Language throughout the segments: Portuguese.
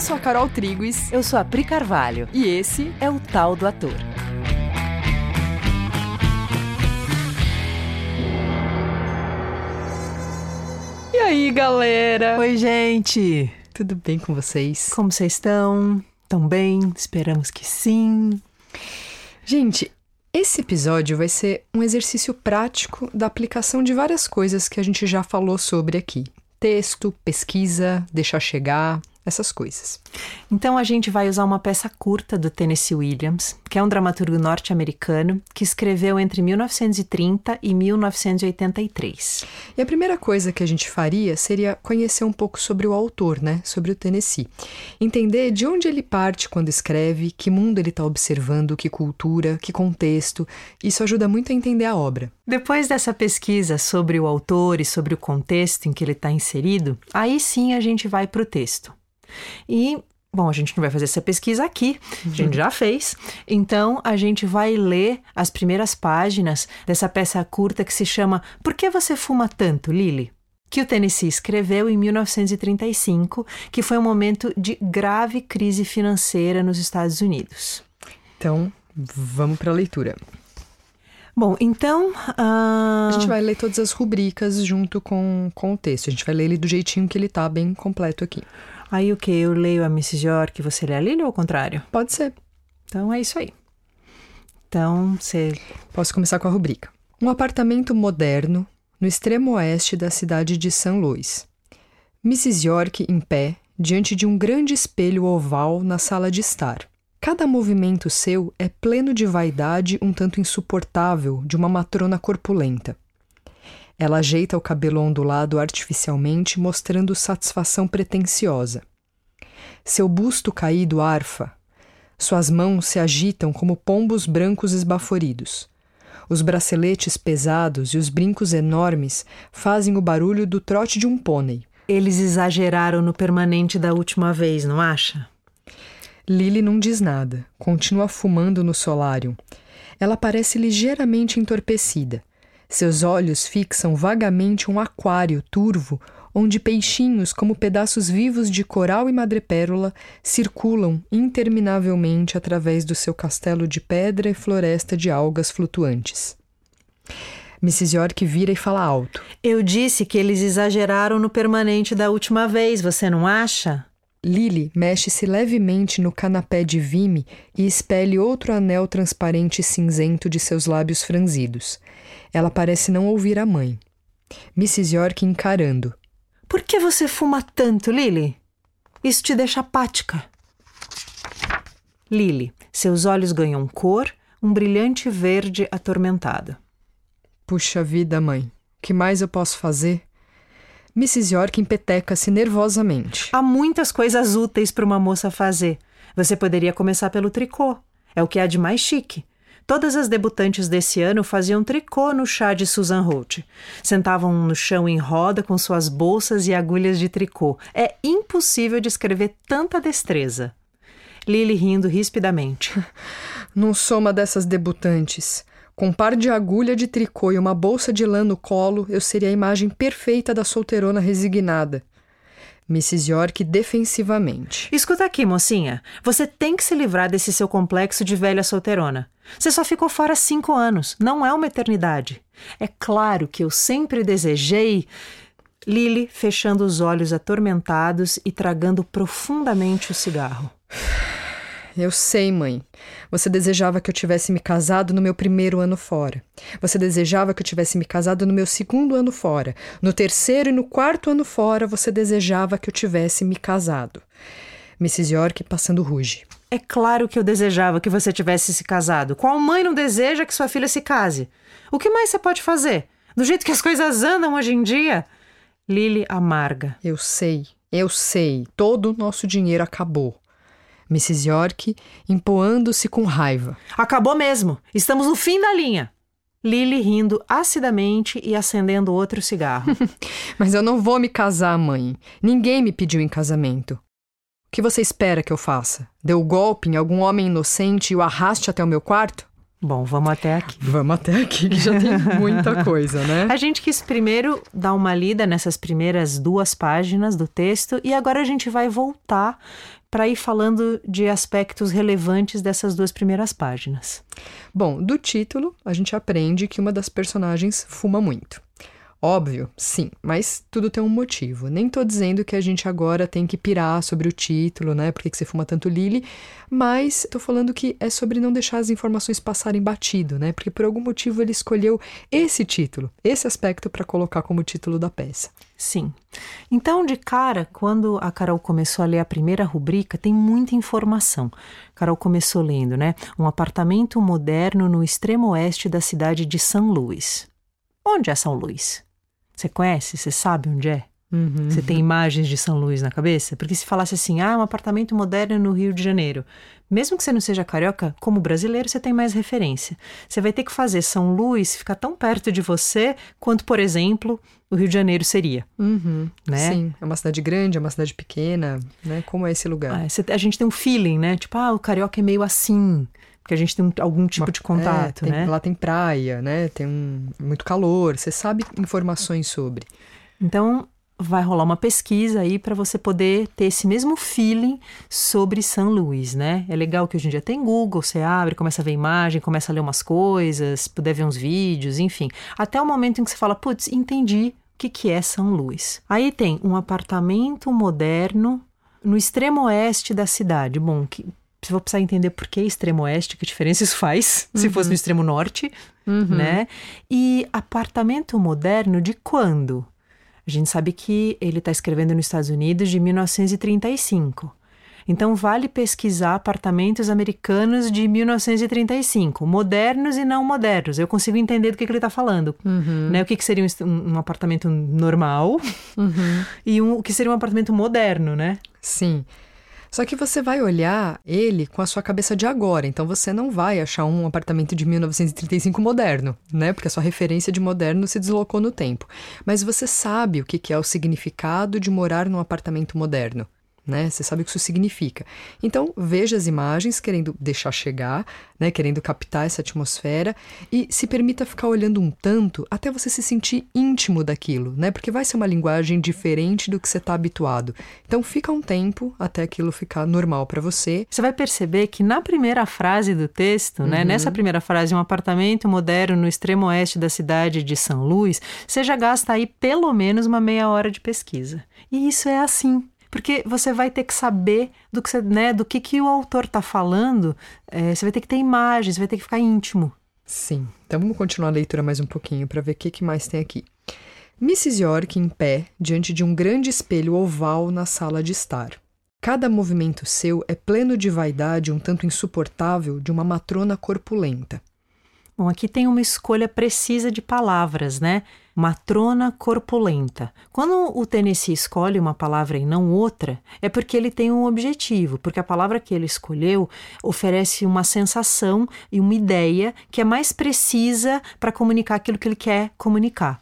Eu sou a Carol Triguis. Eu sou a Pri Carvalho. E esse é o Tal do Ator. E aí, galera? Oi, gente. Tudo bem com vocês? Como vocês estão? Tão bem? Esperamos que sim. Gente, esse episódio vai ser um exercício prático da aplicação de várias coisas que a gente já falou sobre aqui: texto, pesquisa, deixar chegar, essas coisas. Então a gente vai usar uma peça curta do Tennessee Williams, que é um dramaturgo norte-americano que escreveu entre 1930 e 1983. E a primeira coisa que a gente faria seria conhecer um pouco sobre o autor, né? Sobre o Tennessee. Entender de onde ele parte quando escreve, que mundo ele está observando, que cultura, que contexto. Isso ajuda muito a entender a obra. Depois dessa pesquisa sobre o autor e sobre o contexto em que ele está inserido, aí sim a gente vai para o texto. E Bom, a gente não vai fazer essa pesquisa aqui, a gente já fez. Então, a gente vai ler as primeiras páginas dessa peça curta que se chama Por que você fuma tanto, Lily? Que o Tennessee escreveu em 1935, que foi um momento de grave crise financeira nos Estados Unidos. Então, vamos para a leitura. Bom, então. Uh... A gente vai ler todas as rubricas junto com, com o texto. A gente vai ler ele do jeitinho que ele tá, bem completo aqui. Aí o que? Eu leio a Mrs. York, você lê a Lily ou ao contrário? Pode ser. Então é isso aí. Então você. Posso começar com a rubrica. Um apartamento moderno no extremo oeste da cidade de St. Louis. Mrs. York em pé, diante de um grande espelho oval na sala de estar. Cada movimento seu é pleno de vaidade um tanto insuportável de uma matrona corpulenta. Ela ajeita o cabelo ondulado artificialmente, mostrando satisfação pretensiosa. Seu busto caído arfa. Suas mãos se agitam como pombos brancos esbaforidos. Os braceletes pesados e os brincos enormes fazem o barulho do trote de um pônei. Eles exageraram no permanente da última vez, não acha? Lily não diz nada, continua fumando no solário. Ela parece ligeiramente entorpecida. Seus olhos fixam vagamente um aquário turvo onde peixinhos como pedaços vivos de coral e madrepérola circulam interminavelmente através do seu castelo de pedra e floresta de algas flutuantes. Mrs. York vira e fala alto. Eu disse que eles exageraram no permanente da última vez, você não acha? Lily mexe-se levemente no canapé de vime e espelhe outro anel transparente cinzento de seus lábios franzidos. Ela parece não ouvir a mãe. Mrs. York encarando. Por que você fuma tanto, Lily? Isso te deixa apática. Lily, seus olhos ganham cor, um brilhante verde atormentado. Puxa vida, mãe. O que mais eu posso fazer? Mrs. York empeteca-se nervosamente. Há muitas coisas úteis para uma moça fazer. Você poderia começar pelo tricô. É o que há de mais chique. Todas as debutantes desse ano faziam tricô no chá de Susan Holt. Sentavam no chão em roda com suas bolsas e agulhas de tricô. É impossível descrever tanta destreza. Lily rindo rispidamente. Não sou uma dessas debutantes. Com um par de agulha de tricô e uma bolsa de lã no colo, eu seria a imagem perfeita da solteirona resignada. Mrs. York defensivamente. Escuta aqui, mocinha. Você tem que se livrar desse seu complexo de velha solteirona. Você só ficou fora cinco anos. Não é uma eternidade. É claro que eu sempre desejei. Lily fechando os olhos atormentados e tragando profundamente o cigarro. Eu sei, mãe. Você desejava que eu tivesse me casado no meu primeiro ano fora. Você desejava que eu tivesse me casado no meu segundo ano fora. No terceiro e no quarto ano fora, você desejava que eu tivesse me casado. Mrs. York passando ruge. É claro que eu desejava que você tivesse se casado. Qual mãe não deseja que sua filha se case? O que mais você pode fazer? Do jeito que as coisas andam hoje em dia? Lily amarga. Eu sei, eu sei. Todo o nosso dinheiro acabou. Mrs. York empoando-se com raiva. Acabou mesmo. Estamos no fim da linha. Lily rindo acidamente e acendendo outro cigarro. Mas eu não vou me casar, mãe. Ninguém me pediu em casamento. O que você espera que eu faça? Dê o golpe em algum homem inocente e o arraste até o meu quarto? Bom, vamos até aqui. Vamos até aqui, que já tem muita coisa, né? A gente quis primeiro dar uma lida nessas primeiras duas páginas do texto e agora a gente vai voltar para ir falando de aspectos relevantes dessas duas primeiras páginas. Bom, do título, a gente aprende que uma das personagens fuma muito. Óbvio, sim, mas tudo tem um motivo. Nem tô dizendo que a gente agora tem que pirar sobre o título, né? Por que, você fuma tanto Lily, mas tô falando que é sobre não deixar as informações passarem batido, né? Porque por algum motivo ele escolheu esse título, esse aspecto para colocar como título da peça. Sim. Então, de cara, quando a Carol começou a ler a primeira rubrica, tem muita informação. Carol começou lendo, né? Um apartamento moderno no extremo oeste da cidade de São Luís. Onde é São Luís? Você conhece? Você sabe onde é? Uhum. Você tem imagens de São Luís na cabeça? Porque se falasse assim, ah, um apartamento moderno no Rio de Janeiro, mesmo que você não seja carioca, como brasileiro, você tem mais referência. Você vai ter que fazer São Luís ficar tão perto de você quanto, por exemplo, o Rio de Janeiro seria. Uhum. Né? Sim, é uma cidade grande, é uma cidade pequena, né? Como é esse lugar? Ah, a gente tem um feeling, né? Tipo, ah, o carioca é meio assim. Porque a gente tem um- algum tipo Uma- de contato, é, tem- né? Lá tem praia, né? Tem um, muito calor, você sabe informações sobre. Então, vai rolar uma pesquisa aí para você poder ter esse mesmo feeling sobre São Luís, né? É legal que hoje em dia tem Google, você abre, começa a ver imagem, começa a ler umas coisas, puder ver uns vídeos, enfim. Até o momento em que você fala, putz, entendi o que, que é São Luís. Aí tem um apartamento moderno no extremo oeste da cidade. Bom, que, você vai precisar entender por que extremo oeste, que diferença isso faz, se fosse no extremo norte, né? E apartamento moderno de quando? A gente sabe que ele está escrevendo nos Estados Unidos de 1935. Então vale pesquisar apartamentos americanos de 1935, modernos e não modernos. Eu consigo entender do que, que ele está falando. Né? O que, que seria um, um apartamento normal e um, o que seria um apartamento moderno, né? Sim. Só que você vai olhar ele com a sua cabeça de agora, então você não vai achar um apartamento de 1935 moderno, né? Porque a sua referência de moderno se deslocou no tempo. Mas você sabe o que é o significado de morar num apartamento moderno. Né? Você sabe o que isso significa. Então, veja as imagens querendo deixar chegar, né? querendo captar essa atmosfera e se permita ficar olhando um tanto até você se sentir íntimo daquilo, né? Porque vai ser uma linguagem diferente do que você está habituado. Então, fica um tempo até aquilo ficar normal para você. Você vai perceber que na primeira frase do texto, né, nessa primeira frase, um apartamento moderno no extremo oeste da cidade de São Luís, você já gasta aí pelo menos uma meia hora de pesquisa. E isso é assim. Porque você vai ter que saber do que, você, né, do que, que o autor está falando, é, você vai ter que ter imagens, você vai ter que ficar íntimo. Sim. Então, vamos continuar a leitura mais um pouquinho para ver o que, que mais tem aqui. Mrs. York em pé, diante de um grande espelho oval na sala de estar. Cada movimento seu é pleno de vaidade um tanto insuportável de uma matrona corpulenta. Bom, aqui tem uma escolha precisa de palavras, né? Matrona corpulenta. Quando o Tennessee escolhe uma palavra e não outra, é porque ele tem um objetivo, porque a palavra que ele escolheu oferece uma sensação e uma ideia que é mais precisa para comunicar aquilo que ele quer comunicar.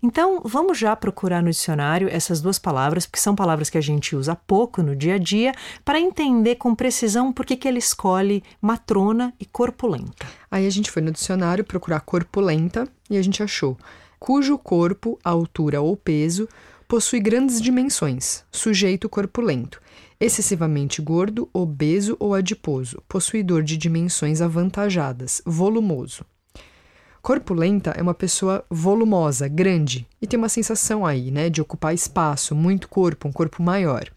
Então, vamos já procurar no dicionário essas duas palavras, porque são palavras que a gente usa pouco no dia a dia, para entender com precisão por que, que ele escolhe matrona e corpulenta. Aí a gente foi no dicionário procurar corpulenta e a gente achou cujo corpo, altura ou peso possui grandes dimensões, sujeito corpulento, excessivamente gordo, obeso ou adiposo, possuidor de dimensões avantajadas, volumoso. Corpulenta é uma pessoa volumosa, grande, e tem uma sensação aí, né, de ocupar espaço, muito corpo, um corpo maior.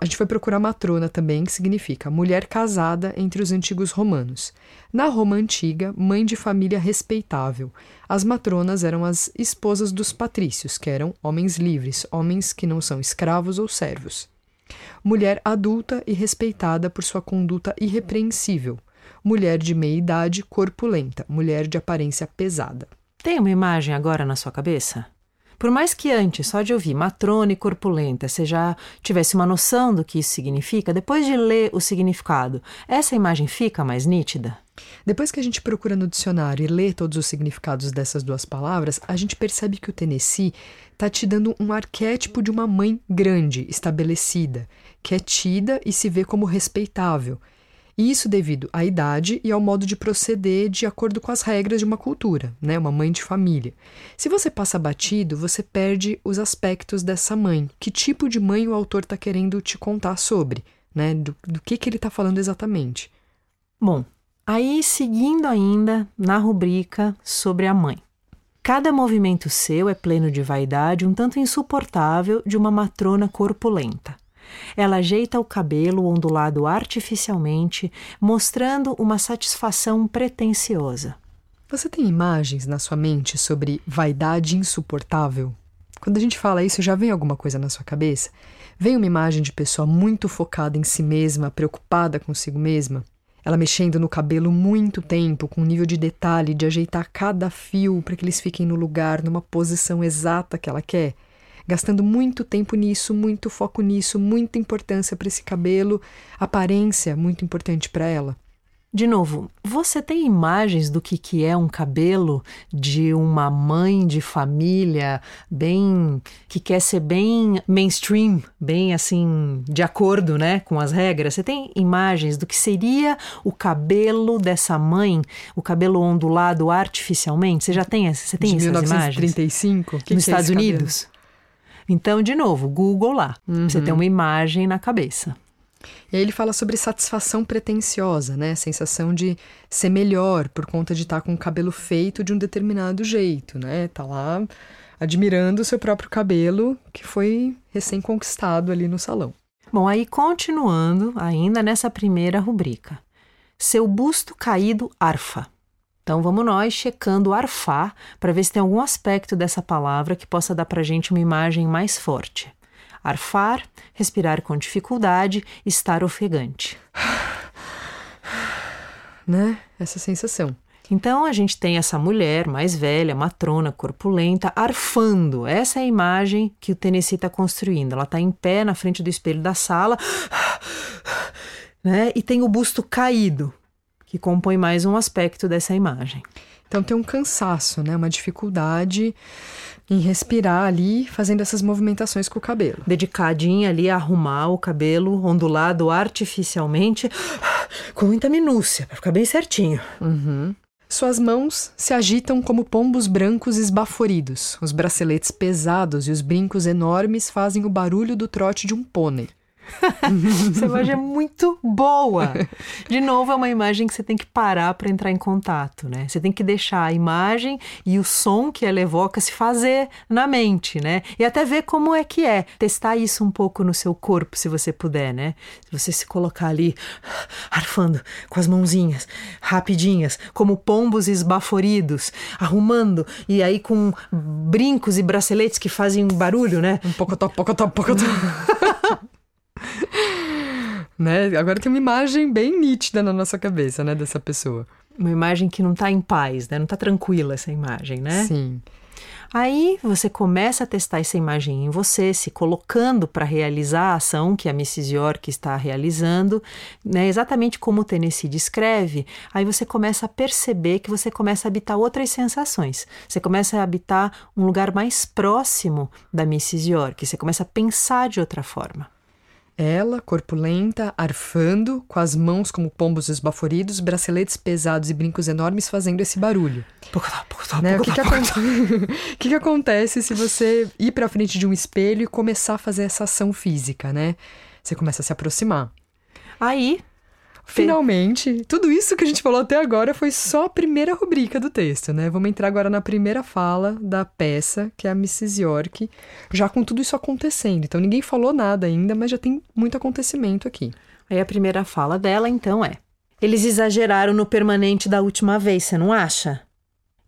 A gente foi procurar matrona também, que significa mulher casada entre os antigos romanos. Na Roma antiga, mãe de família respeitável. As matronas eram as esposas dos patrícios, que eram homens livres, homens que não são escravos ou servos. Mulher adulta e respeitada por sua conduta irrepreensível. Mulher de meia idade, corpulenta, mulher de aparência pesada. Tem uma imagem agora na sua cabeça? Por mais que antes, só de ouvir matrona e corpulenta, você já tivesse uma noção do que isso significa, depois de ler o significado, essa imagem fica mais nítida? Depois que a gente procura no dicionário e lê todos os significados dessas duas palavras, a gente percebe que o Tennessee está te dando um arquétipo de uma mãe grande, estabelecida, que é tida e se vê como respeitável. Isso devido à idade e ao modo de proceder de acordo com as regras de uma cultura, né? Uma mãe de família. Se você passa batido, você perde os aspectos dessa mãe. Que tipo de mãe o autor está querendo te contar sobre? né? Do, do que, que ele está falando exatamente. Bom, aí seguindo ainda na rubrica sobre a mãe. Cada movimento seu é pleno de vaidade, um tanto insuportável, de uma matrona corpulenta. Ela ajeita o cabelo ondulado artificialmente, mostrando uma satisfação pretensiosa. Você tem imagens na sua mente sobre vaidade insuportável? Quando a gente fala isso, já vem alguma coisa na sua cabeça? Vem uma imagem de pessoa muito focada em si mesma, preocupada consigo mesma? Ela mexendo no cabelo muito tempo, com um nível de detalhe de ajeitar cada fio para que eles fiquem no lugar, numa posição exata que ela quer? Gastando muito tempo nisso, muito foco nisso, muita importância para esse cabelo, aparência muito importante para ela. De novo, você tem imagens do que, que é um cabelo de uma mãe de família bem que quer ser bem mainstream, bem assim de acordo, né, com as regras? Você tem imagens do que seria o cabelo dessa mãe, o cabelo ondulado artificialmente? Você já tem, você tem de essas 1935? imagens? Que Nos que é Estados Unidos? Então, de novo, Google lá. Uhum. Você tem uma imagem na cabeça. E aí ele fala sobre satisfação pretensiosa, né? Sensação de ser melhor por conta de estar tá com o cabelo feito de um determinado jeito, né? Tá lá admirando o seu próprio cabelo que foi recém-conquistado ali no salão. Bom, aí continuando ainda nessa primeira rubrica. Seu busto caído arfa. Então vamos nós checando arfar para ver se tem algum aspecto dessa palavra que possa dar para gente uma imagem mais forte. Arfar, respirar com dificuldade, estar ofegante. Né? Essa sensação. Então a gente tem essa mulher mais velha, matrona, corpulenta, arfando. Essa é a imagem que o Tennessee está construindo. Ela está em pé na frente do espelho da sala, né? E tem o busto caído, que compõe mais um aspecto dessa imagem. Então tem um cansaço, né? Uma dificuldade em respirar ali, fazendo essas movimentações com o cabelo. Dedicadinha ali a arrumar o cabelo ondulado artificialmente, com muita minúcia, para ficar bem certinho. Uhum. Suas mãos se agitam como pombos brancos esbaforidos. Os braceletes pesados e os brincos enormes fazem o barulho do trote de um pônei. Essa imagem é muito boa. De novo, é uma imagem que você tem que parar para entrar em contato, né? Você tem que deixar a imagem e o som que ela evoca se fazer na mente, né? E até ver como é que é. Testar isso um pouco no seu corpo, se você puder, né? Se você se colocar ali, arfando com as mãozinhas, rapidinhas, como pombos esbaforidos, arrumando, e aí com brincos e braceletes que fazem barulho, né? Um pouco top, pouco top, pouco top. né? Agora tem uma imagem bem nítida na nossa cabeça, né, dessa pessoa. Uma imagem que não está em paz, né? Não está tranquila essa imagem, né? Sim. Aí você começa a testar essa imagem em você, se colocando para realizar a ação que a Mrs. York está realizando, né, exatamente como o Tennessee descreve. Aí você começa a perceber que você começa a habitar outras sensações. Você começa a habitar um lugar mais próximo da Mrs. York. Você começa a pensar de outra forma. Ela, corpulenta, arfando, com as mãos como pombos esbaforidos, braceletes pesados e brincos enormes fazendo esse barulho. Né? O que, que, o que, que acontece se você ir para frente de um espelho e começar a fazer essa ação física, né? Você começa a se aproximar. Aí Finalmente, tudo isso que a gente falou até agora foi só a primeira rubrica do texto, né? Vamos entrar agora na primeira fala da peça, que é a Mrs. York, já com tudo isso acontecendo. Então ninguém falou nada ainda, mas já tem muito acontecimento aqui. Aí a primeira fala dela, então, é: Eles exageraram no permanente da última vez, você não acha?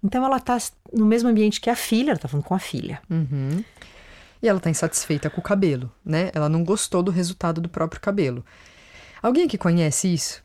Então ela tá no mesmo ambiente que a filha, ela tá falando com a filha. Uhum. E ela tá insatisfeita com o cabelo, né? Ela não gostou do resultado do próprio cabelo. Alguém aqui conhece isso?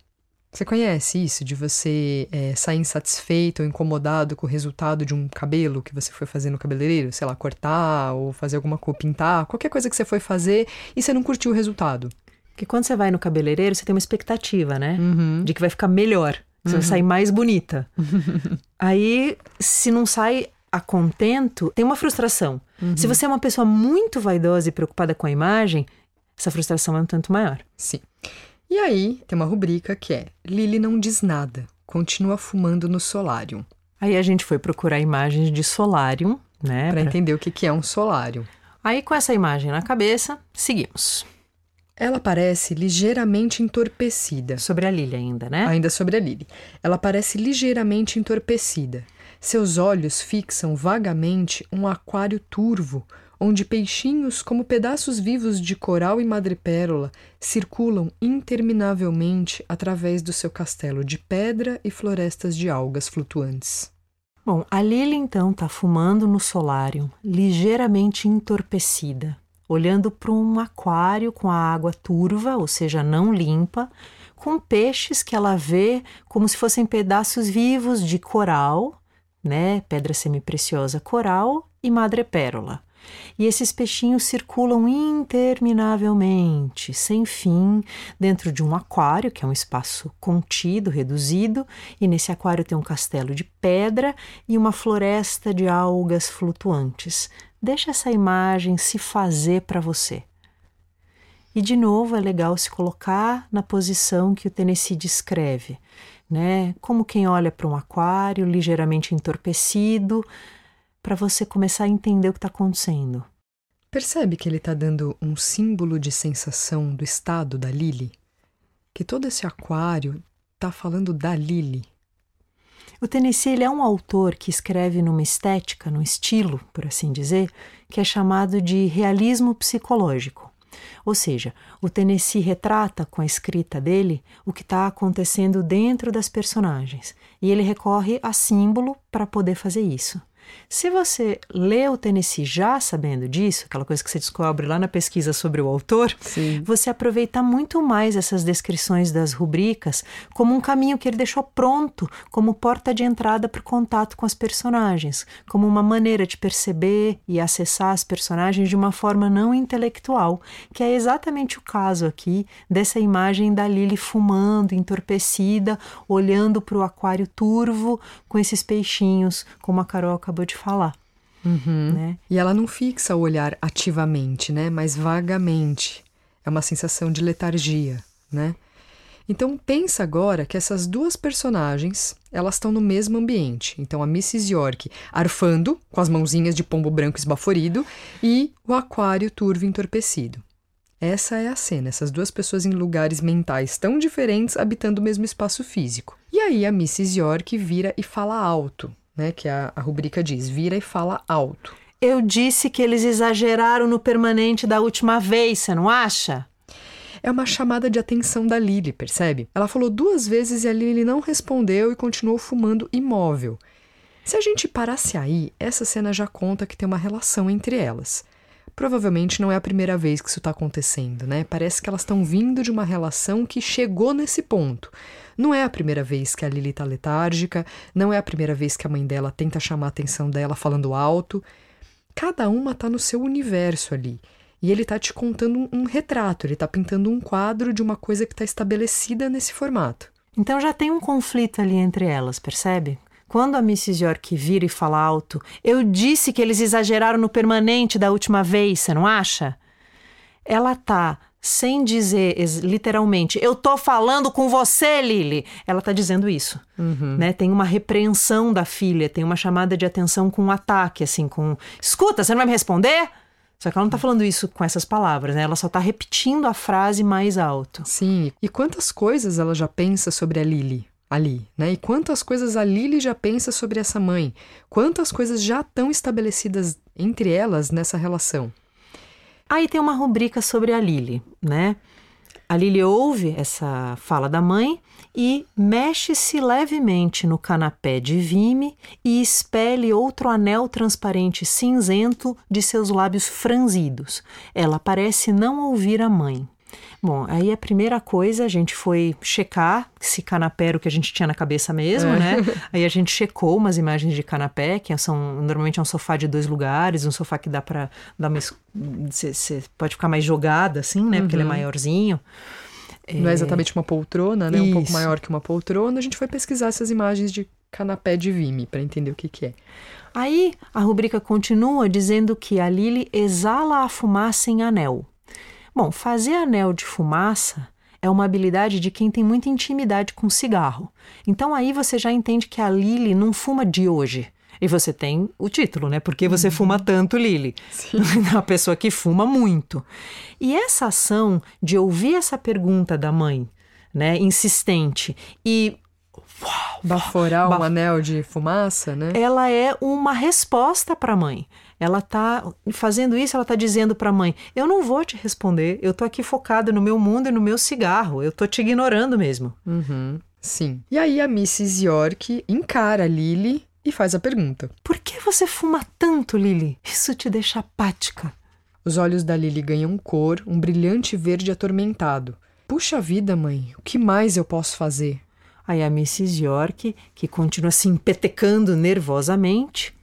Você conhece isso de você é, sair insatisfeito ou incomodado com o resultado de um cabelo que você foi fazer no cabeleireiro? Sei lá, cortar ou fazer alguma coisa, pintar, qualquer coisa que você foi fazer e você não curtiu o resultado. Porque quando você vai no cabeleireiro, você tem uma expectativa, né? Uhum. De que vai ficar melhor, você uhum. vai sair mais bonita. Aí, se não sai a contento, tem uma frustração. Uhum. Se você é uma pessoa muito vaidosa e preocupada com a imagem, essa frustração é um tanto maior. Sim. E aí tem uma rubrica que é Lily não diz nada, continua fumando no solário. Aí a gente foi procurar imagens de solário, né? Para pra... entender o que, que é um solário. Aí com essa imagem na cabeça, seguimos. Ela parece ligeiramente entorpecida. Sobre a Lily ainda, né? Ainda sobre a Lily. Ela parece ligeiramente entorpecida. Seus olhos fixam vagamente um aquário turvo, onde peixinhos como pedaços vivos de coral e madrepérola circulam interminavelmente através do seu castelo de pedra e florestas de algas flutuantes. Bom, a Lily então está fumando no solário, ligeiramente entorpecida, olhando para um aquário com a água turva, ou seja, não limpa, com peixes que ela vê como se fossem pedaços vivos de coral, né, pedra semipreciosa coral e madrepérola. E esses peixinhos circulam interminavelmente, sem fim, dentro de um aquário, que é um espaço contido, reduzido, e nesse aquário tem um castelo de pedra e uma floresta de algas flutuantes. Deixa essa imagem se fazer para você. E de novo é legal se colocar na posição que o Tennessee descreve, né? Como quem olha para um aquário ligeiramente entorpecido, para você começar a entender o que está acontecendo. Percebe que ele está dando um símbolo de sensação do estado da Lily? Que todo esse aquário está falando da Lily. O Tennessee ele é um autor que escreve numa estética, num estilo, por assim dizer, que é chamado de realismo psicológico. Ou seja, o Tennessee retrata com a escrita dele o que está acontecendo dentro das personagens e ele recorre a símbolo para poder fazer isso. Se você lê o Tennessee já sabendo disso, aquela coisa que você descobre lá na pesquisa sobre o autor, Sim. você aproveita muito mais essas descrições das rubricas como um caminho que ele deixou pronto, como porta de entrada para o contato com as personagens, como uma maneira de perceber e acessar as personagens de uma forma não intelectual, que é exatamente o caso aqui dessa imagem da Lily fumando, entorpecida, olhando para o aquário turvo com esses peixinhos, como a Carol acabou de falar. Uhum. Né? E ela não fixa o olhar ativamente, né? Mas vagamente. É uma sensação de letargia, né? Então pensa agora que essas duas personagens, elas estão no mesmo ambiente. Então a Mrs. York arfando, com as mãozinhas de pombo branco esbaforido, e o aquário turvo entorpecido. Essa é a cena, essas duas pessoas em lugares mentais tão diferentes habitando o mesmo espaço físico. E aí a Mrs. York vira e fala alto, né? Que a, a rubrica diz: vira e fala alto. Eu disse que eles exageraram no permanente da última vez, você não acha? É uma chamada de atenção da Lily, percebe? Ela falou duas vezes e a Lily não respondeu e continuou fumando imóvel. Se a gente parasse aí, essa cena já conta que tem uma relação entre elas. Provavelmente não é a primeira vez que isso está acontecendo, né? Parece que elas estão vindo de uma relação que chegou nesse ponto. Não é a primeira vez que a Lily está letárgica, não é a primeira vez que a mãe dela tenta chamar a atenção dela falando alto. Cada uma está no seu universo ali. E ele está te contando um, retrato, ele está pintando um quadro de uma coisa que está estabelecida nesse formato. Então já tem um conflito ali entre elas, percebe? Quando a Mrs. York vira e fala alto, eu disse que eles exageraram no permanente da última vez, você não acha? Ela tá sem dizer literalmente, eu tô falando com você, Lily. Ela tá dizendo isso, uhum. né? Tem uma repreensão da filha, tem uma chamada de atenção com um ataque, assim, com escuta, você não vai me responder? Só que ela não tá falando isso com essas palavras, né? Ela só tá repetindo a frase mais alto. Sim. E quantas coisas ela já pensa sobre a Lily ali, né? E quantas coisas a Lily já pensa sobre essa mãe? Quantas coisas já estão estabelecidas entre elas nessa relação? Aí tem uma rubrica sobre a Lily, né? A Lily ouve essa fala da mãe e mexe-se levemente no canapé de vime e expele outro anel transparente cinzento de seus lábios franzidos. Ela parece não ouvir a mãe. Bom, aí a primeira coisa a gente foi checar se canapé era o que a gente tinha na cabeça mesmo, É. né? Aí a gente checou umas imagens de canapé, que são normalmente é um sofá de dois lugares, um sofá que dá para dar uma você pode ficar mais jogada assim, né? Porque ele é maiorzinho. Não é exatamente uma poltrona, né? Um pouco Isso. maior que uma poltrona. A gente foi pesquisar essas imagens de canapé de Vime para entender o que, que é. Aí a rubrica continua dizendo que a Lily exala a fumaça em anel. Bom, fazer anel de fumaça é uma habilidade de quem tem muita intimidade com cigarro. Então aí você já entende que a Lily não fuma de hoje. E você tem o título, né? Porque você uhum. fuma tanto, Lily. Sim. A pessoa que fuma muito. E essa ação de ouvir essa pergunta da mãe, né, insistente, e Baforar um anel de fumaça, né? Ela é uma resposta para a mãe. Ela tá fazendo isso, ela tá dizendo para a mãe: "Eu não vou te responder. Eu tô aqui focada no meu mundo e no meu cigarro. Eu tô te ignorando mesmo." Uhum, sim. E aí a Mrs. York encara a Lily e faz a pergunta: Por que você fuma tanto, Lily? Isso te deixa apática. Os olhos da Lily ganham cor, um brilhante verde atormentado. Puxa vida, mãe, o que mais eu posso fazer? Aí a Mrs. York, que continua se empetecando nervosamente.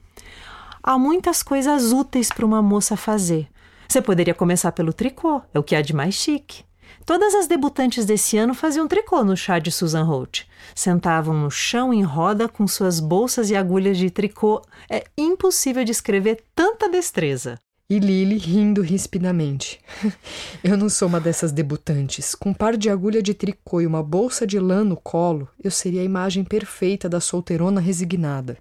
Há muitas coisas úteis para uma moça fazer. Você poderia começar pelo tricô, é o que há de mais chique. Todas as debutantes desse ano faziam tricô no chá de Susan Holt. Sentavam no chão em roda com suas bolsas e agulhas de tricô. É impossível descrever tanta destreza. E Lily rindo rispidamente. eu não sou uma dessas debutantes. Com um par de agulha de tricô e uma bolsa de lã no colo, eu seria a imagem perfeita da solteirona resignada.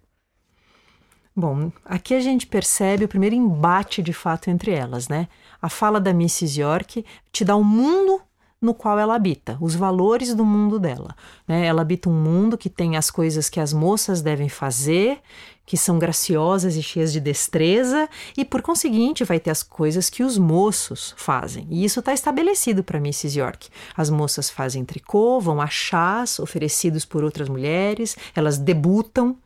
Bom, aqui a gente percebe o primeiro embate de fato entre elas, né? A fala da Mrs. York te dá um mundo no qual ela habita, os valores do mundo dela. Né? Ela habita um mundo que tem as coisas que as moças devem fazer, que são graciosas e cheias de destreza, e por conseguinte vai ter as coisas que os moços fazem. E isso está estabelecido para Mrs. York. As moças fazem tricô, vão a chás oferecidos por outras mulheres, elas debutam,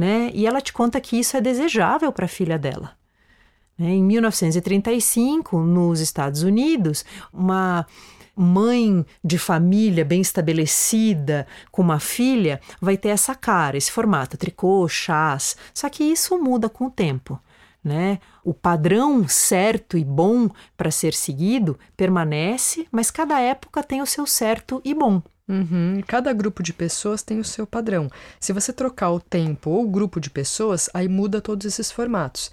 né? E ela te conta que isso é desejável para a filha dela. Né? Em 1935, nos Estados Unidos, uma mãe de família bem estabelecida com uma filha vai ter essa cara, esse formato, tricô, chás. Só que isso muda com o tempo. Né? O padrão certo e bom para ser seguido permanece, mas cada época tem o seu certo e bom. Uhum. Cada grupo de pessoas tem o seu padrão. Se você trocar o tempo ou o grupo de pessoas, aí muda todos esses formatos.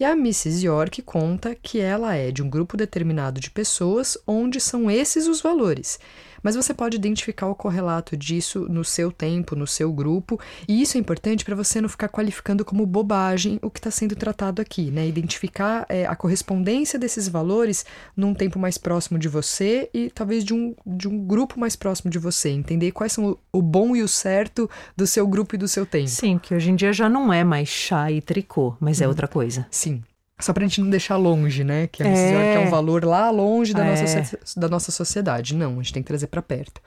E a Mrs. York conta que ela é de um grupo determinado de pessoas onde são esses os valores mas você pode identificar o correlato disso no seu tempo, no seu grupo, e isso é importante para você não ficar qualificando como bobagem o que está sendo tratado aqui, né? Identificar é, a correspondência desses valores num tempo mais próximo de você e talvez de um, de um grupo mais próximo de você, entender quais são o, o bom e o certo do seu grupo e do seu tempo. Sim, que hoje em dia já não é mais chá e tricô, mas é hum, outra coisa. Sim. Só pra gente não deixar longe, né? Que, é, que é um valor lá longe da, é. nossa, da nossa sociedade. Não, a gente tem que trazer para perto.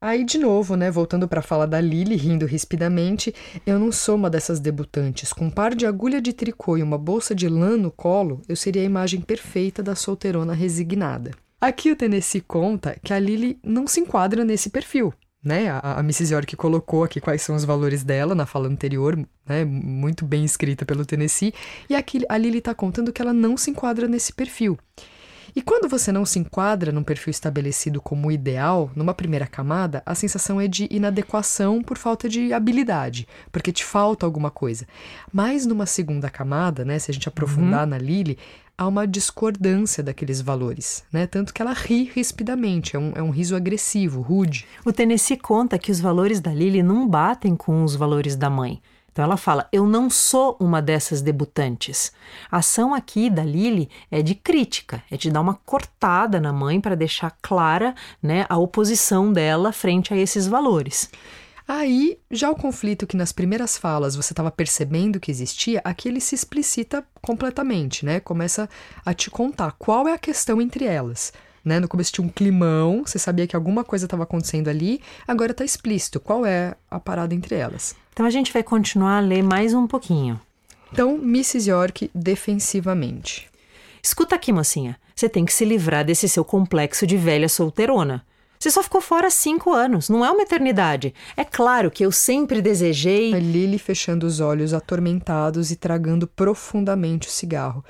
Aí, de novo, né, voltando para a fala da Lily, rindo rispidamente, eu não sou uma dessas debutantes. Com um par de agulha de tricô e uma bolsa de lã no colo, eu seria a imagem perfeita da solteirona resignada. Aqui o Tennessee conta que a Lily não se enquadra nesse perfil né? A, a Mrs. York colocou aqui quais são os valores dela na fala anterior, né? Muito bem escrita pelo Tennessee. E aqui a Lily está contando que ela não se enquadra nesse perfil. E quando você não se enquadra num perfil estabelecido como ideal, numa primeira camada, a sensação é de inadequação por falta de habilidade, porque te falta alguma coisa. Mas numa segunda camada, né, se a gente aprofundar uhum. na Lily, há uma discordância daqueles valores, né? Tanto que ela ri rispidamente, é um, é um riso agressivo, rude. O Tennessee conta que os valores da Lily não batem com os valores da mãe. Então ela fala: Eu não sou uma dessas debutantes. A ação aqui da Lily é de crítica, é de dar uma cortada na mãe para deixar clara né, a oposição dela frente a esses valores. Aí, já o conflito que nas primeiras falas você estava percebendo que existia, aqui ele se explicita completamente, né? Começa a te contar qual é a questão entre elas. Né? No começo tinha um climão, você sabia que alguma coisa estava acontecendo ali, agora está explícito qual é a parada entre elas. Então a gente vai continuar a ler mais um pouquinho. Então, Mrs. York defensivamente. Escuta aqui, mocinha. Você tem que se livrar desse seu complexo de velha solteirona. Você só ficou fora cinco anos, não é uma eternidade. É claro que eu sempre desejei. A Lily fechando os olhos atormentados e tragando profundamente o cigarro.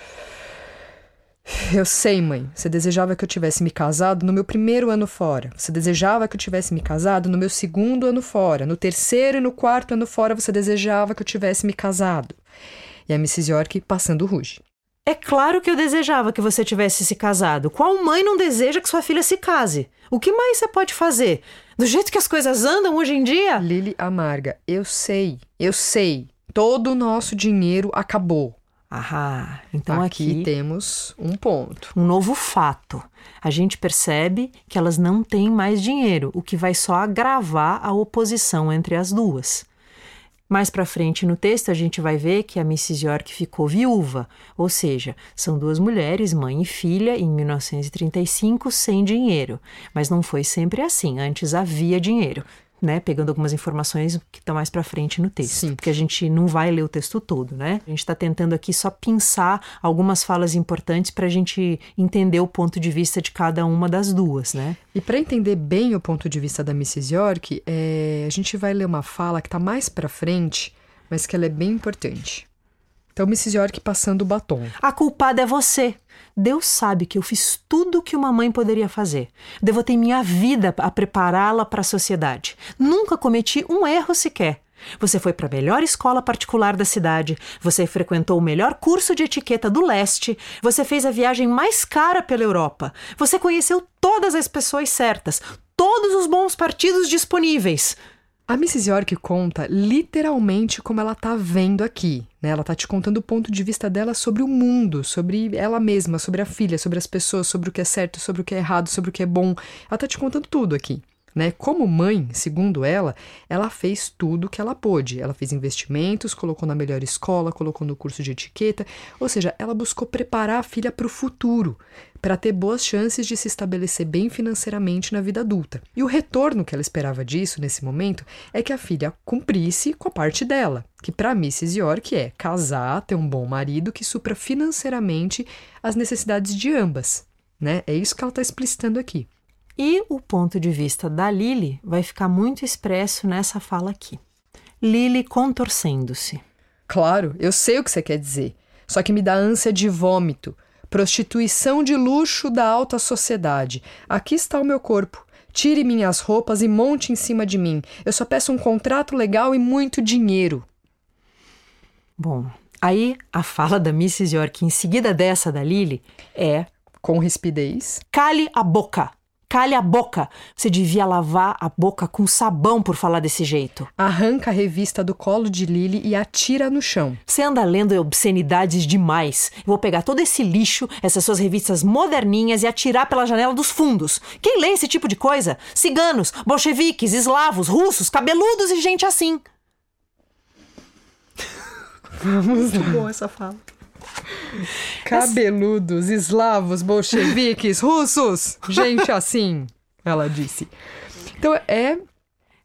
Eu sei, mãe. Você desejava que eu tivesse me casado no meu primeiro ano fora. Você desejava que eu tivesse me casado no meu segundo ano fora. No terceiro e no quarto ano fora, você desejava que eu tivesse me casado. E a Mrs. York passando ruge. É claro que eu desejava que você tivesse se casado. Qual mãe não deseja que sua filha se case? O que mais você pode fazer? Do jeito que as coisas andam hoje em dia? Lily amarga. Eu sei, eu sei. todo o nosso dinheiro acabou. Ah, então aqui, aqui temos um ponto. um novo fato. A gente percebe que elas não têm mais dinheiro, o que vai só agravar a oposição entre as duas. Mais para frente no texto a gente vai ver que a Mrs. York ficou viúva, ou seja, são duas mulheres, mãe e filha, em 1935 sem dinheiro. Mas não foi sempre assim, antes havia dinheiro. Né, pegando algumas informações que estão mais para frente no texto, Sim. porque a gente não vai ler o texto todo, né? A gente está tentando aqui só pensar algumas falas importantes para a gente entender o ponto de vista de cada uma das duas, né? E para entender bem o ponto de vista da Mrs. York, é, a gente vai ler uma fala que está mais para frente, mas que ela é bem importante. Então, Mrs. York passando o batom. A culpada é você. Deus sabe que eu fiz tudo o que uma mãe poderia fazer. Devotei minha vida a prepará-la para a sociedade. Nunca cometi um erro sequer. Você foi para a melhor escola particular da cidade, você frequentou o melhor curso de etiqueta do leste, você fez a viagem mais cara pela Europa, você conheceu todas as pessoas certas, todos os bons partidos disponíveis. A Mrs. York conta literalmente como ela tá vendo aqui, né? Ela tá te contando o ponto de vista dela sobre o mundo, sobre ela mesma, sobre a filha, sobre as pessoas, sobre o que é certo, sobre o que é errado, sobre o que é bom. Ela tá te contando tudo aqui. Né? Como mãe, segundo ela, ela fez tudo o que ela pôde. Ela fez investimentos, colocou na melhor escola, colocou no curso de etiqueta, ou seja, ela buscou preparar a filha para o futuro, para ter boas chances de se estabelecer bem financeiramente na vida adulta. E o retorno que ela esperava disso nesse momento é que a filha cumprisse com a parte dela, que para Mrs. York é casar, ter um bom marido que supra financeiramente as necessidades de ambas. Né? É isso que ela está explicitando aqui. E o ponto de vista da Lily vai ficar muito expresso nessa fala aqui. Lily contorcendo-se. Claro, eu sei o que você quer dizer. Só que me dá ânsia de vômito. Prostituição de luxo da alta sociedade. Aqui está o meu corpo. Tire minhas roupas e monte em cima de mim. Eu só peço um contrato legal e muito dinheiro. Bom, aí a fala da Mrs. York em seguida dessa da Lily é: Com rispidez. cale a boca. Cale a boca. Você devia lavar a boca com sabão por falar desse jeito. Arranca a revista do colo de Lily e atira no chão. Você anda lendo obscenidades demais. Eu vou pegar todo esse lixo, essas suas revistas moderninhas e atirar pela janela dos fundos. Quem lê esse tipo de coisa? Ciganos, bolcheviques, eslavos, russos, cabeludos e gente assim. Vamos Muito bom essa fala. Cabeludos, eslavos, bolcheviques, russos, gente assim, ela disse. Então é,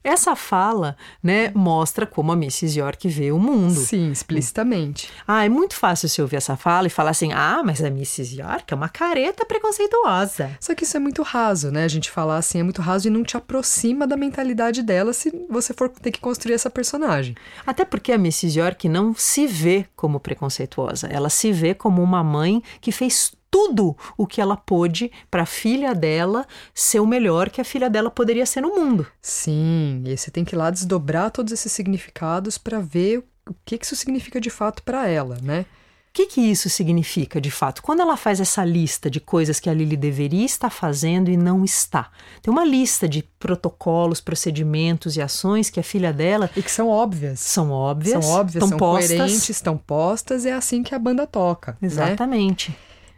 Essa fala, né, mostra como a Mrs. York vê o mundo. sim, explicitamente. Ah, é muito fácil você ouvir essa fala e falar assim: ah, mas a Mrs. York é uma careta preconceituosa. Só que isso é muito raso, né? A gente falar assim é muito raso e não te aproxima da mentalidade dela se você for ter que construir essa personagem. Até porque a Mrs. York não se vê como preconceituosa. Ela se vê como uma mãe que fez tudo o que ela pôde para a filha dela ser o melhor que a filha dela poderia ser no mundo. Sim, e você tem que ir lá desdobrar todos esses significados para ver o que que isso significa de fato para ela, né? O que, que isso significa de fato? Quando ela faz essa lista de coisas que a Lily deveria estar fazendo e não está, tem uma lista de protocolos, procedimentos e ações que a filha dela E que são óbvias. são óbvias, São óbvias, estão são postas. coerentes, estão postas, é assim que a banda toca. Né?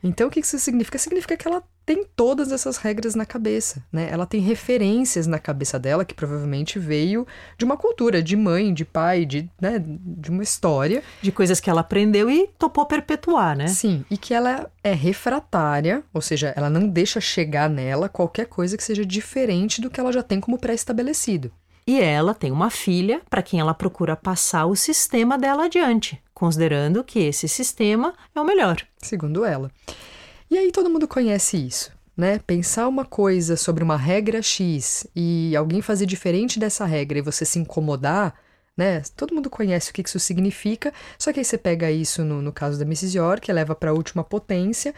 Então, o que isso significa? Significa que ela tem todas essas regras na cabeça, né? Ela tem referências na cabeça dela que provavelmente veio de uma cultura, de mãe, de pai, de, né, de uma história. De coisas que ela aprendeu e topou perpetuar, né? Sim, e que ela é refratária, ou seja, ela não deixa chegar nela qualquer coisa que seja diferente do que ela já tem como pré-estabelecido. E ela tem uma filha para quem ela procura passar o sistema dela adiante, considerando que esse sistema é o melhor. segundo ela. E aí todo mundo conhece isso, né? Pensar uma coisa sobre uma regra X e alguém fazer diferente dessa regra e você se incomodar, né? Todo mundo conhece o que isso significa, só que aí você pega isso no, no caso da Mrs. York, leva para a última potência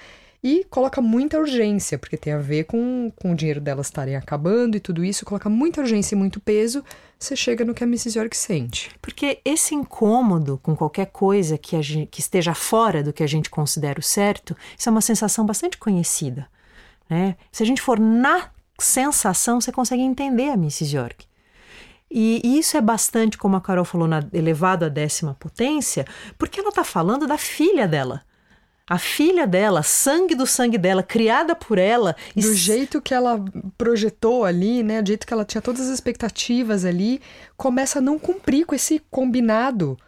e coloca muita urgência, porque tem a ver com, com o dinheiro delas estarem acabando e tudo isso, coloca muita urgência e muito peso, você chega no que a Mrs. York sente. Porque esse incômodo com qualquer coisa que, gente, que esteja fora do que a gente considera o certo, isso é uma sensação bastante conhecida. Né? Se a gente for na sensação, você consegue entender a Mrs. York. E, e isso é bastante, como a Carol falou, na, elevado à décima potência, porque ela está falando da filha dela. A filha dela, sangue do sangue dela, criada por ela. Do jeito que ela projetou ali, né? Do jeito que ela tinha todas as expectativas ali, começa a não cumprir com esse combinado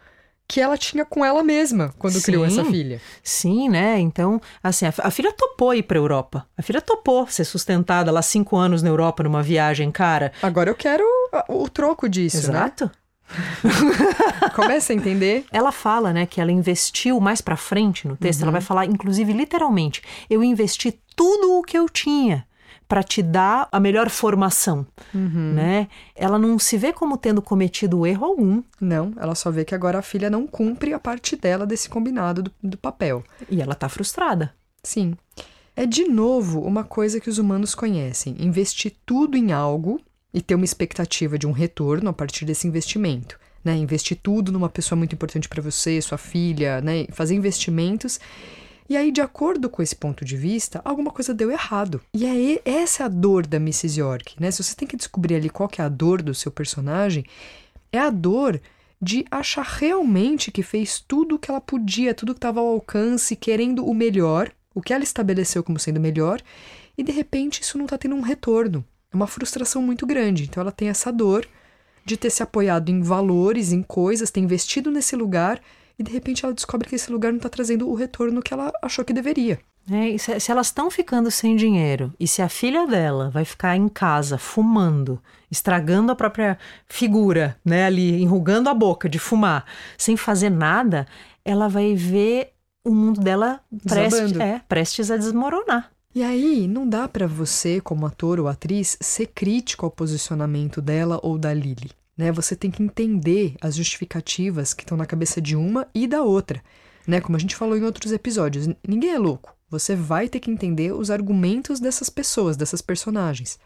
que ela tinha com ela mesma quando sim, criou essa filha. Sim, né? Então, assim, a, a filha topou ir pra Europa. A filha topou ser sustentada lá cinco anos na Europa numa viagem, cara. Agora eu quero o, o troco disso, né? Exato. Começa a entender. Ela fala, né, que ela investiu mais para frente no texto. Uhum. Ela vai falar, inclusive, literalmente, eu investi tudo o que eu tinha para te dar a melhor formação, uhum. né? Ela não se vê como tendo cometido erro algum. Não, ela só vê que agora a filha não cumpre a parte dela desse combinado do, do papel. E ela tá frustrada. Sim. É de novo uma coisa que os humanos conhecem: investir tudo em algo e ter uma expectativa de um retorno a partir desse investimento. Né? Investir tudo numa pessoa muito importante para você, sua filha, né? fazer investimentos e aí, de acordo com esse ponto de vista, alguma coisa deu errado. E é essa a dor da Mrs. York, né? Se você tem que descobrir ali qual que é a dor do seu personagem, é a dor de achar realmente que fez tudo o que ela podia, tudo que estava ao alcance, querendo o melhor, o que ela estabeleceu como sendo melhor, e de repente isso não está tendo um retorno. É uma frustração muito grande. Então ela tem essa dor de ter se apoiado em valores, em coisas, ter investido nesse lugar e de repente ela descobre que esse lugar não está trazendo o retorno que ela achou que deveria. É, se, se, elas estão ficando sem dinheiro e se a filha dela vai ficar em casa fumando, estragando a própria figura, né, ali, enrugando a boca de fumar, sem fazer nada, ela vai ver o mundo dela prestes, é, prestes a desmoronar. E aí, não dá para você, como ator ou atriz, ser crítico ao posicionamento dela ou da Lily. Né? Você tem que entender as justificativas que estão na cabeça de uma e da outra. Né? Como a gente falou em outros episódios, ninguém é louco. Você vai ter que entender os argumentos dessas pessoas, dessas personagens.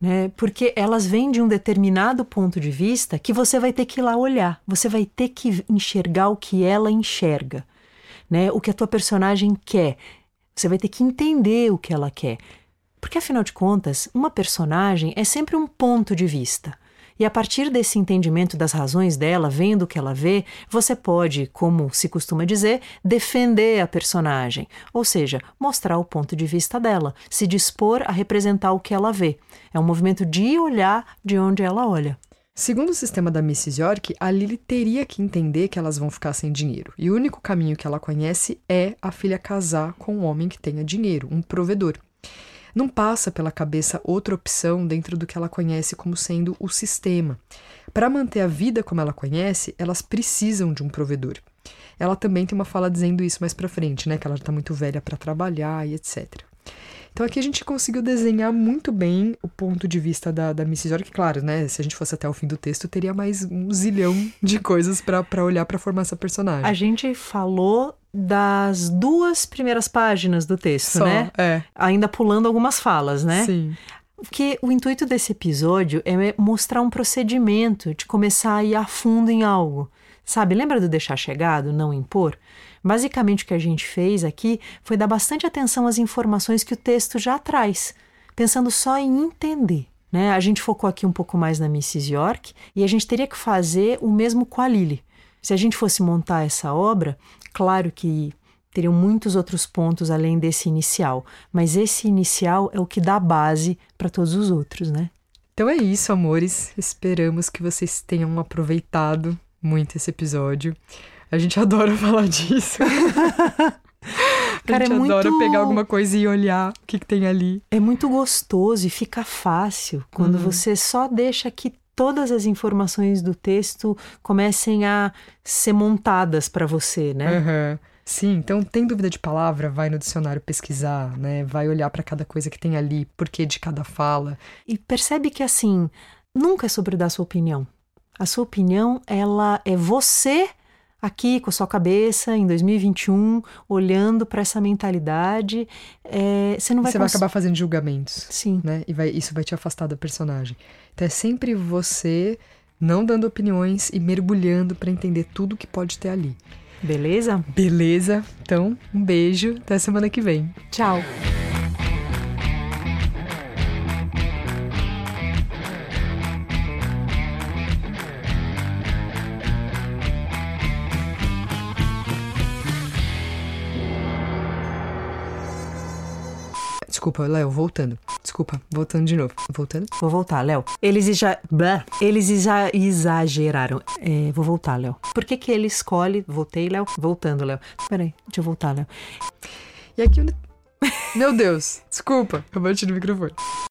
Né? Porque elas vêm de um determinado ponto de vista que você vai ter que ir lá olhar. Você vai ter que enxergar o que ela enxerga. Né? O que a tua personagem quer. Você vai ter que entender o que ela quer. Porque, afinal de contas, uma personagem é sempre um ponto de vista. E a partir desse entendimento das razões dela, vendo o que ela vê, você pode, como se costuma dizer, defender a personagem, ou seja, mostrar o ponto de vista dela, se dispor a representar o que ela vê. É um movimento de olhar de onde ela olha. Segundo o sistema da Mrs. York, a Lily teria que entender que elas vão ficar sem dinheiro. E o único caminho que ela conhece é a filha casar com um homem que tenha dinheiro, um provedor. Não passa pela cabeça outra opção dentro do que ela conhece como sendo o sistema. Para manter a vida como ela conhece, elas precisam de um provedor. Ela também tem uma fala dizendo isso mais para frente, né, que ela já está muito velha para trabalhar e etc. Então aqui a gente conseguiu desenhar muito bem o ponto de vista da, da Mrs. York. Claro, né? Se a gente fosse até o fim do texto, teria mais um zilhão de coisas para olhar para formar essa personagem. A gente falou das duas primeiras páginas do texto, Só, né? É. Ainda pulando algumas falas, né? Sim. Porque o intuito desse episódio é mostrar um procedimento de começar a ir a fundo em algo. Sabe, lembra do deixar chegado, não impor? Basicamente, o que a gente fez aqui foi dar bastante atenção às informações que o texto já traz, pensando só em entender. Né? A gente focou aqui um pouco mais na Mrs. York e a gente teria que fazer o mesmo com a Lily. Se a gente fosse montar essa obra, claro que teriam muitos outros pontos além desse inicial, mas esse inicial é o que dá base para todos os outros, né? Então é isso, amores. Esperamos que vocês tenham aproveitado muito esse episódio. A gente adora falar disso. Cara, a gente é muito... adora pegar alguma coisa e olhar o que, que, tem ali. É muito gostoso e fica fácil quando uhum. você só deixa que todas as informações do texto comecem a ser montadas para você, né? Uhum. Sim, então tem dúvida de palavra, vai no dicionário pesquisar, né? Vai olhar para cada coisa que tem ali, porquê de cada fala. E percebe que assim, nunca é sobre dar sua opinião. A sua opinião, ela é você aqui com a sua cabeça em 2021, olhando para essa mentalidade, é, você não vai Você cons... vai acabar fazendo julgamentos. Sim. Né? E vai, isso vai te afastar da personagem. Então é sempre você não dando opiniões e mergulhando para entender tudo que pode ter ali. Beleza? Beleza. Então, um beijo. Até semana que vem. Tchau. Desculpa, Léo, voltando. Desculpa, voltando de novo. Voltando? Vou voltar, Léo. Eles já. Eles já exageraram. É, vou voltar, Léo. Por que, que ele escolhe. Voltei, Léo? Voltando, Léo. Peraí, deixa eu voltar, Léo. E aqui. Meu Deus, desculpa, eu bati no microfone.